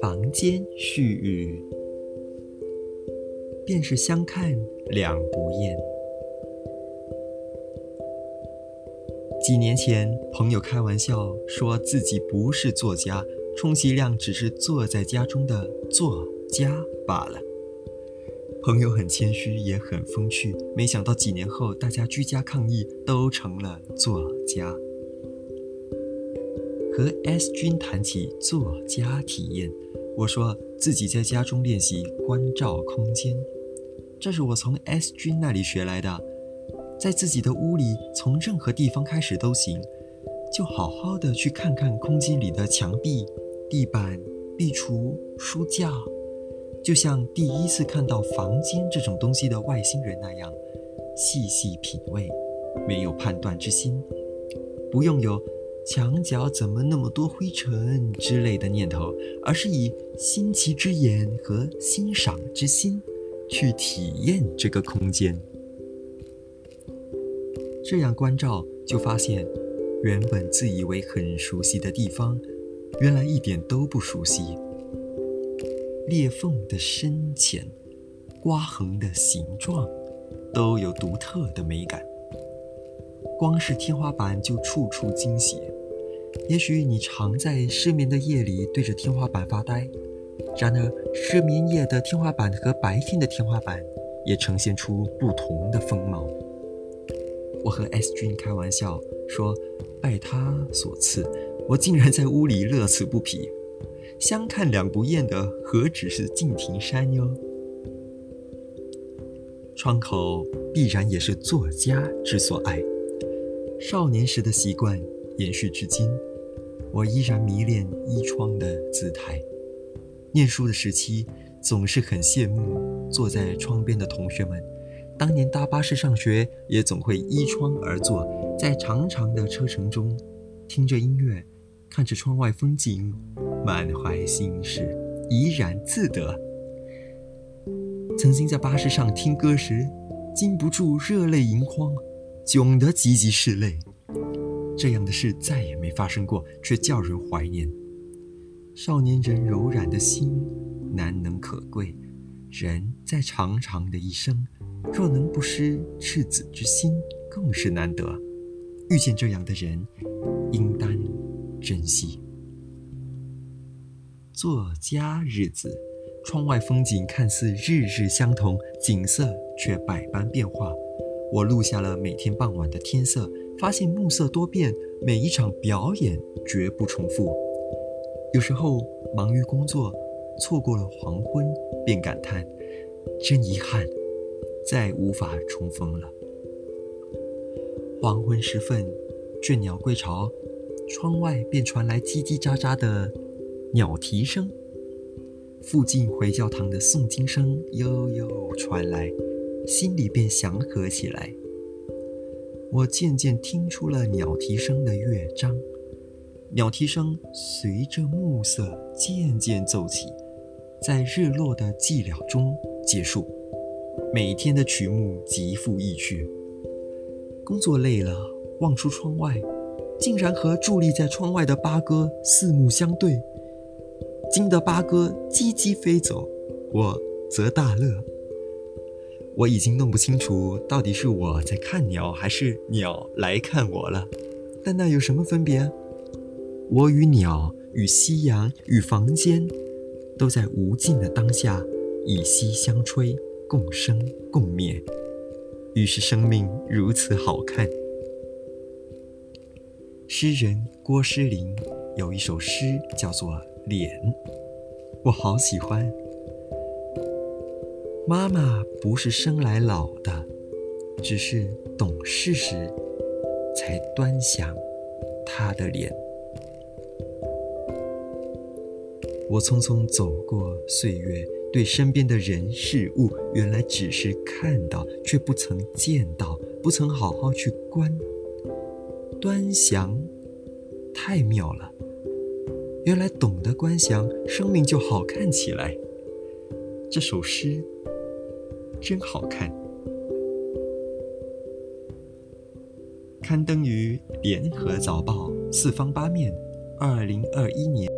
房间絮语，便是相看两不厌。几年前，朋友开玩笑说自己不是作家，充其量只是坐在家中的作家罢了。朋友很谦虚，也很风趣。没想到几年后，大家居家抗疫，都成了作家。和 S 君谈起作家体验，我说自己在家中练习关照空间，这是我从 S 君那里学来的。在自己的屋里，从任何地方开始都行，就好好的去看看空间里的墙壁、地板、壁橱、书架，就像第一次看到房间这种东西的外星人那样，细细品味，没有判断之心，不用有。墙角怎么那么多灰尘之类的念头，而是以新奇之眼和欣赏之心去体验这个空间。这样关照，就发现原本自以为很熟悉的地方，原来一点都不熟悉。裂缝的深浅，刮痕的形状，都有独特的美感。光是天花板就处处惊喜。也许你常在失眠的夜里对着天花板发呆，然而失眠夜的天花板和白天的天花板也呈现出不同的风貌。我和 S 君开玩笑说：“拜他所赐，我竟然在屋里乐此不疲。相看两不厌的，何止是敬亭山哟？窗口必然也是作家之所爱。少年时的习惯。”延续至今，我依然迷恋依窗的姿态。念书的时期，总是很羡慕坐在窗边的同学们。当年搭巴士上学，也总会依窗而坐，在长长的车程中，听着音乐，看着窗外风景，满怀心事，怡然自得。曾经在巴士上听歌时，禁不住热泪盈眶，窘得急急拭泪。这样的事再也没发生过，却叫人怀念。少年人柔软的心，难能可贵。人在长长的一生，若能不失赤子之心，更是难得。遇见这样的人，应当珍惜。作家日子，窗外风景看似日日相同，景色却百般变化。我录下了每天傍晚的天色。发现暮色多变，每一场表演绝不重复。有时候忙于工作，错过了黄昏，便感叹：真遗憾，再无法重逢了。黄昏时分，倦鸟归巢，窗外便传来叽叽喳喳的鸟啼声，附近回教堂的诵经声悠悠传来，心里便祥和起来。我渐渐听出了鸟啼声的乐章，鸟啼声随着暮色渐渐奏起，在日落的寂寥中结束。每天的曲目极富意趣。工作累了，望出窗外，竟然和伫立在窗外的八哥四目相对，惊得八哥叽叽飞走，我则大乐。我已经弄不清楚到底是我在看鸟，还是鸟来看我了。但那有什么分别？我与鸟、与夕阳、与房间，都在无尽的当下，以息相吹，共生共灭。于是生命如此好看。诗人郭诗龄有一首诗叫做《脸》，我好喜欢。妈妈不是生来老的，只是懂事时才端详她的脸。我匆匆走过岁月，对身边的人事物，原来只是看到，却不曾见到，不曾好好去观。端详，太妙了！原来懂得观想，生命就好看起来。这首诗。真好看。刊登于《联合早报》四方八面，二零二一年。